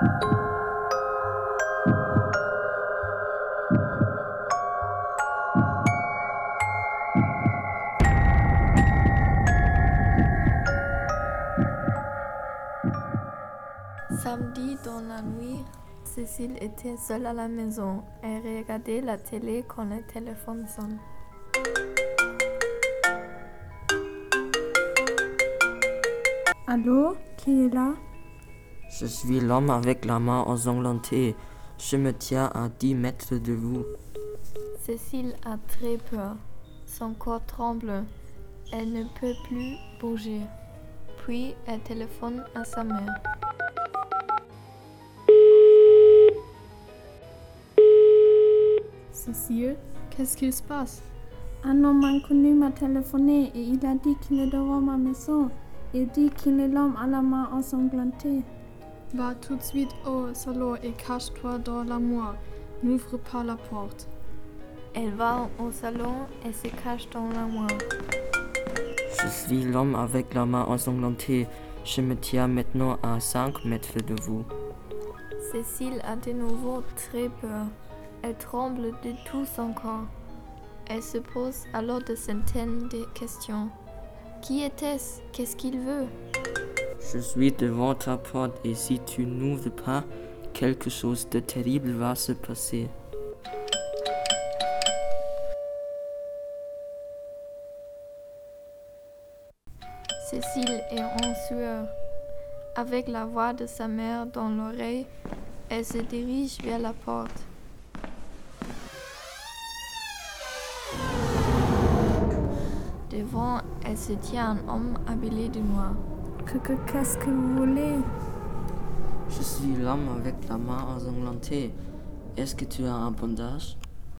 Samedi dans la nuit, Cécile était seule à la maison et regardait la télé quand le téléphone sonne. Allô Qui est là? Je suis l'homme avec la main ensanglantée. Je me tiens à 10 mètres de vous. Cécile a très peur. Son corps tremble. Elle ne peut plus bouger. Puis elle téléphone à sa mère. Cécile, qu'est-ce qu'il se passe? Un homme inconnu m'a téléphoné et il a dit qu'il est devant ma maison. Il dit qu'il est l'homme à la main ensanglantée. Va tout de suite au salon et cache-toi dans l'armoire. N'ouvre pas la porte. Elle va au salon et se cache dans l'armoire. Je suis l'homme avec la main ensanglantée. Je me tiens maintenant à 5 mètres de vous. Cécile a de nouveau très peur. Elle tremble de tout son corps. Elle se pose alors de centaines de questions. Qui était-ce? Qu'est-ce qu'il veut? Je suis devant ta porte et si tu n'ouvres pas, quelque chose de terrible va se passer. Cécile est en sueur. Avec la voix de sa mère dans l'oreille, elle se dirige vers la porte. Devant, elle se tient un homme habillé de noir. Que- que- Qu'est-ce que vous voulez? Je suis l'homme avec la main ensanglantée. Est-ce que tu as un bandage